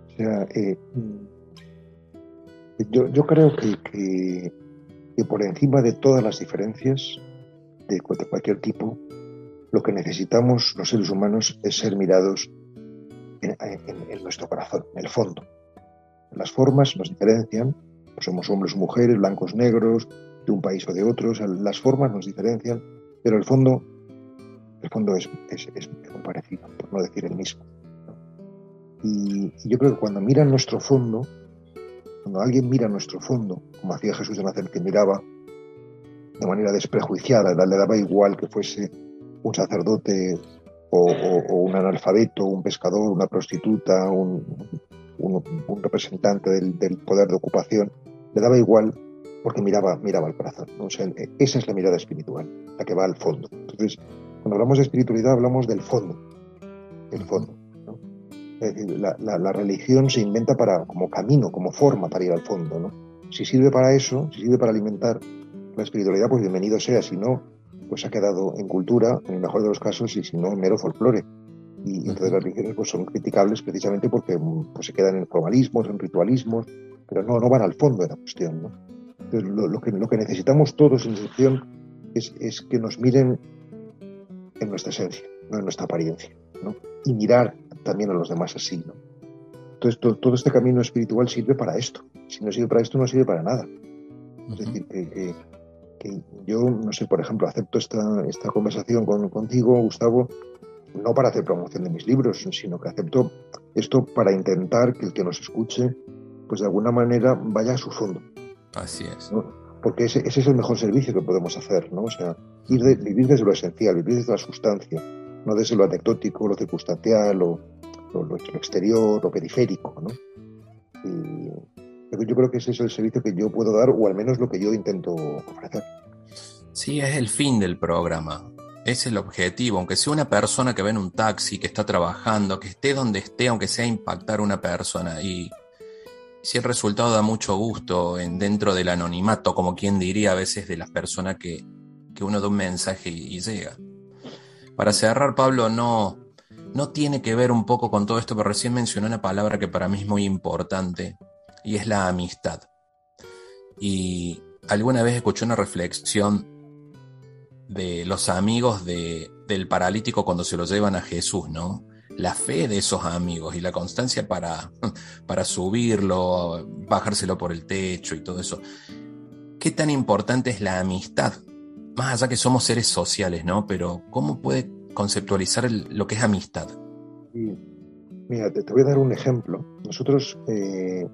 O sea, eh, yo, yo, creo que, que, por encima de todas las diferencias de cualquier tipo, lo que necesitamos los seres humanos es ser mirados en, nuestro corazón, en el fondo. Las formas nos diferencian, pues somos hombres o mujeres, blancos, negros, de un país o de otro, las formas nos diferencian, pero el fondo, el fondo es, es, muy parecido, por no decir el mismo. Y, yo creo que cuando miran nuestro fondo, cuando alguien mira nuestro fondo, como hacía Jesús de Nazaret, que miraba de manera desprejuiciada, le daba igual que fuese un sacerdote o, un analfabeto, un pescador, una prostituta, un, representante del, poder de ocupación, le daba igual porque miraba, miraba al corazón. esa es la mirada espiritual, la que va al fondo. Entonces, cuando hablamos de espiritualidad hablamos del fondo, el fondo. Es decir, la, religión se inventa para, como camino, como forma para ir al fondo. Si sirve para eso, si sirve para alimentar la espiritualidad, pues bienvenido sea. Si no, pues ha quedado en cultura, en el mejor de los casos, y si no, en mero folclore. Y entonces las religiones pues, son criticables precisamente porque pues, se quedan en formalismos, en ritualismos, pero no, no van al fondo de la cuestión. ¿no? Lo, que, lo que necesitamos todos en excepción es, es que nos miren en nuestra esencia, no en nuestra apariencia, ¿no? y mirar también a los demás así. ¿no? Entonces, todo, este camino espiritual sirve para esto. Si no sirve para esto, no sirve para nada. Es decir, que, yo, no sé, por ejemplo, acepto esta, esta conversación con, contigo, Gustavo, no para hacer promoción de mis libros, sino que acepto esto para intentar que el que nos escuche, pues de alguna manera vaya a su fondo. Así es. Porque ese, ese, es el mejor servicio que podemos hacer, ¿no? O sea, ir vivir desde lo esencial, vivir desde la sustancia, no desde lo anecdótico, lo circunstancial, lo, lo, exterior, lo periférico, ¿no? Y, yo creo que ese es el servicio que yo puedo dar, o al menos lo que yo intento ofrecer. Sí, es el fin del programa. Es el objetivo, aunque sea una persona que ve en un taxi, que está trabajando, que esté donde esté, aunque sea impactar a una persona. Y si el resultado da mucho gusto en, dentro del anonimato, como quien diría a veces de las personas que, que uno da un mensaje y, llega. Para cerrar, Pablo, no, no tiene que ver un poco con todo esto, pero recién mencionó una palabra que para mí es muy importante, y es la amistad. Y alguna vez escuché una reflexión de los amigos de, del paralítico cuando se lo llevan a Jesús, ¿no? La fe de esos amigos y la constancia para, para subirlo, bajárselo por el techo y todo eso. ¿Qué tan importante es la amistad? Más allá que somos seres sociales, ¿no? Pero ¿cómo puede conceptualizar lo que es amistad? Mira, te, voy a dar un ejemplo. Nosotros eh,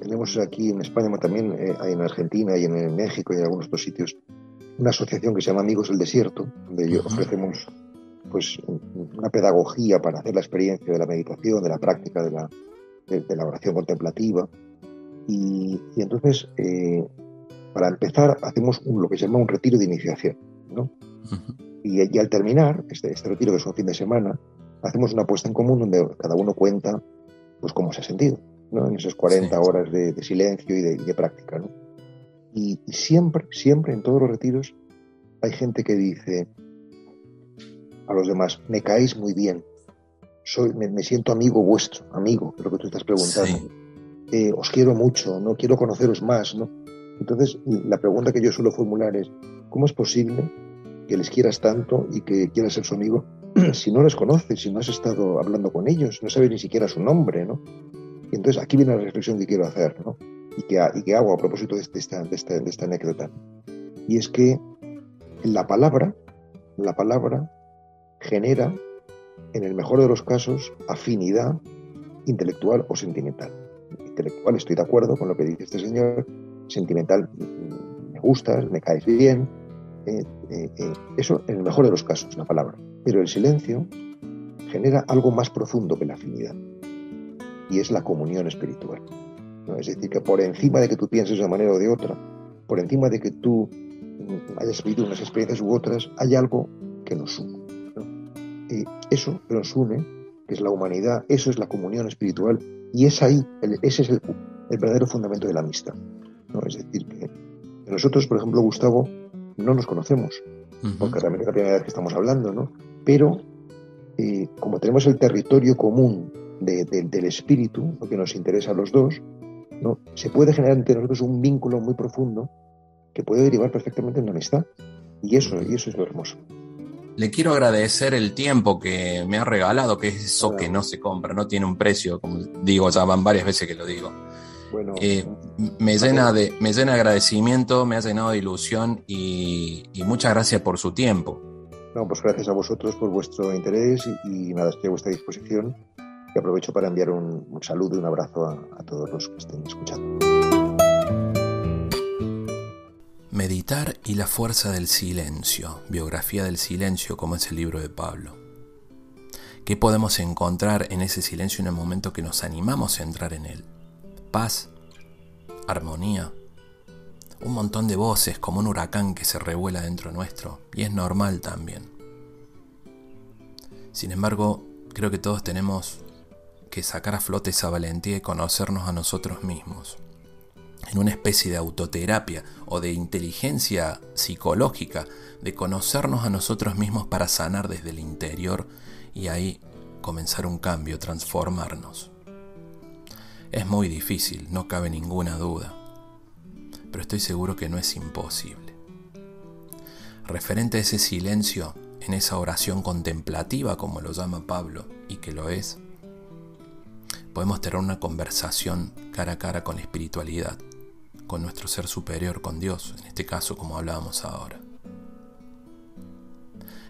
tenemos aquí en España, también eh, en Argentina y en México y en algunos otros sitios, una asociación que se llama Amigos del Desierto, donde ofrecemos pues una pedagogía para hacer la experiencia de la meditación, de la práctica de la, de, la oración contemplativa. Y, entonces, eh, para empezar, hacemos lo que se llama un retiro de iniciación. ¿no? y, al terminar este, este retiro, que es un fin de semana, hacemos una puesta en común donde cada uno cuenta pues cómo se ha sentido ¿no? en esas 40 horas de, silencio y de, práctica. ¿no? Y, siempre, siempre en todos los retiros hay gente que dice a los demás, me caéis muy bien, soy, me, siento amigo vuestro, amigo, lo que tú estás preguntando. Eh, os quiero mucho, no quiero conoceros más, ¿no? Entonces, la pregunta que yo suelo formular es, ¿cómo es posible que les quieras tanto y que quieras ser su amigo si no les conoces, si no has estado hablando con ellos, no sabes ni siquiera su nombre, ¿no? Y entonces aquí viene la reflexión que quiero hacer, ¿no? Y que, y que hago a propósito de, esta, de, esta, de esta anécdota. Y es que la palabra, la palabra genera, en el mejor de los casos, afinidad intelectual o sentimental. Intelectual, estoy de acuerdo con lo que dice este señor. Sentimental, mm, me gustas, me caes bien. Eh, eh, eh, eso en el mejor de los casos, la palabra. Pero el silencio genera algo más profundo que la afinidad y es la comunión espiritual. ¿no? Es decir, que por encima de que tú pienses de una manera o de otra, por encima de que tú hayas vivido unas experiencias u otras, hay algo que nos une. Eh, eso nos une, que es la humanidad, eso es la comunión espiritual, y es ahí, ese es el, verdadero fundamento de la amistad. ¿no? Es decir, que, nosotros, por ejemplo, Gustavo, no nos conocemos, porque realmente es la primera vez que estamos hablando, ¿no? Pero eh, como tenemos el territorio común del espíritu, lo que nos interesa a los dos, ¿no? se puede generar entre nosotros un vínculo muy profundo que puede derivar perfectamente en la amistad. Y eso, y eso es lo hermoso. Le quiero agradecer el tiempo que me ha regalado, que es eso que no se compra, no tiene un precio, como digo, ya van varias veces que lo digo. Bueno, eh, me, llena de, me llena de agradecimiento, me ha llenado de ilusión y, muchas gracias por su tiempo. No, pues gracias a vosotros por vuestro interés y, nada, estoy a vuestra disposición y aprovecho para enviar un, saludo y un abrazo a todos los que estén escuchando. Meditar y la fuerza del silencio, biografía del silencio como es el libro de Pablo. ¿Qué podemos encontrar en ese silencio en el momento que nos animamos a entrar en él? Paz, armonía, un montón de voces como un huracán que se revuela dentro nuestro y es normal también. Sin embargo, creo que todos tenemos que sacar a flote esa valentía y conocernos a nosotros mismos en una especie de autoterapia o de inteligencia psicológica, de conocernos a nosotros mismos para sanar desde el interior y ahí comenzar un cambio, transformarnos. Es muy difícil, no cabe ninguna duda, pero estoy seguro que no es imposible. Referente a ese silencio, en esa oración contemplativa como lo llama Pablo, y que lo es, podemos tener una conversación cara a cara con la espiritualidad con nuestro ser superior, con Dios, en este caso como hablábamos ahora.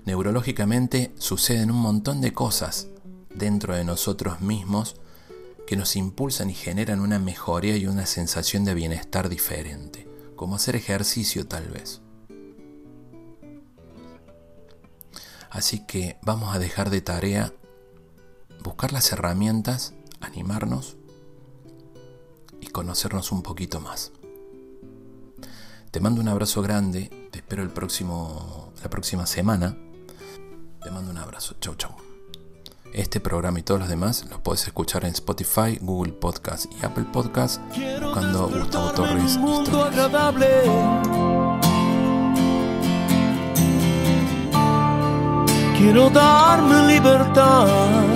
Neurológicamente suceden un montón de cosas dentro de nosotros mismos que nos impulsan y generan una mejoría y una sensación de bienestar diferente, como hacer ejercicio tal vez. Así que vamos a dejar de tarea buscar las herramientas, animarnos y conocernos un poquito más. Te mando un abrazo grande. Te espero el próximo, la próxima semana. Te mando un abrazo. Chau, chau. Este programa y todos los demás los puedes escuchar en Spotify, Google Podcast y Apple Podcast buscando Gustavo Torres. Quiero darme libertad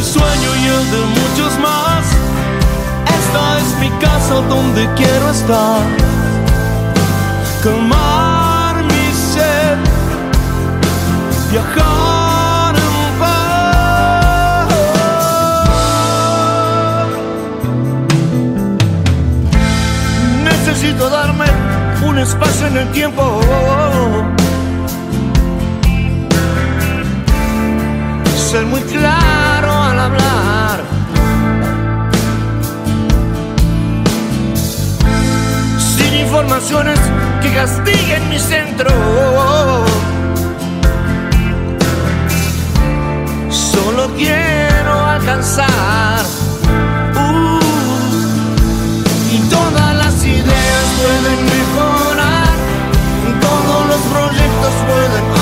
mi sueño y el de muchos más. Esta es mi casa donde quiero estar. Calmar mi sed, viajar. Necesito darme un espacio en el tiempo. Ser muy claro Sin informaciones que castiguen mi centro. Solo quiero alcanzar. Uh, y todas las ideas pueden mejorar. Todos los proyectos pueden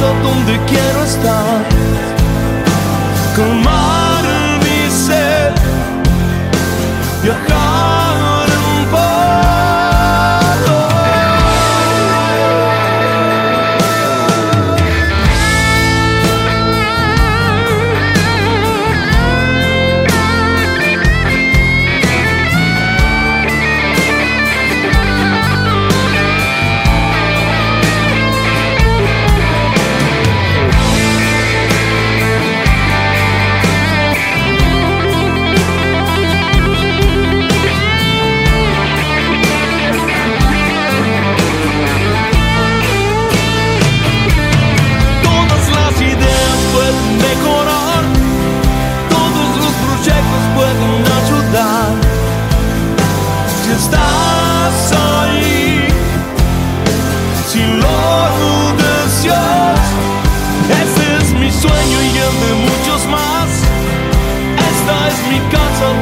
donde quiero estar.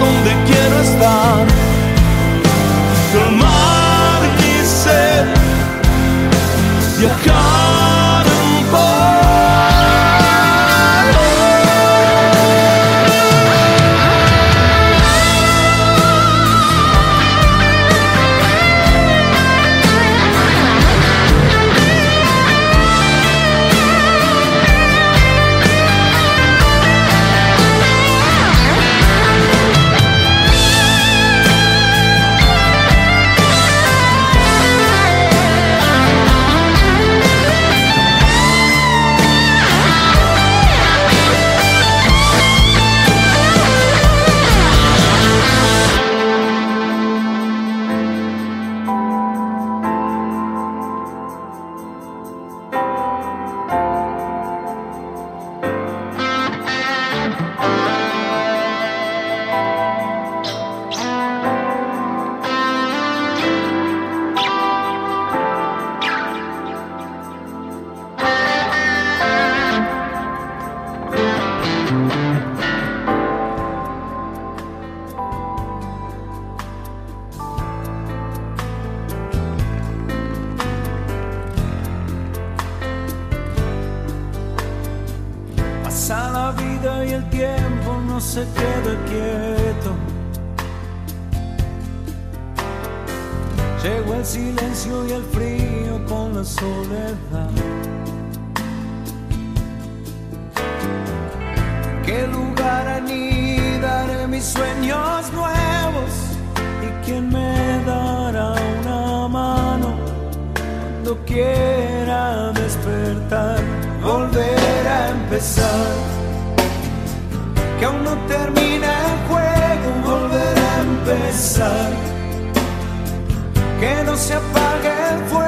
Donde quiero estar. Calmar mi sed, viajar mis sueños nuevos? ¿Y quién me dará una mano cuando quiera despertar? Volver a empezar. Que aún no termina el juego, volver a empezar. Que no se apague el fuego,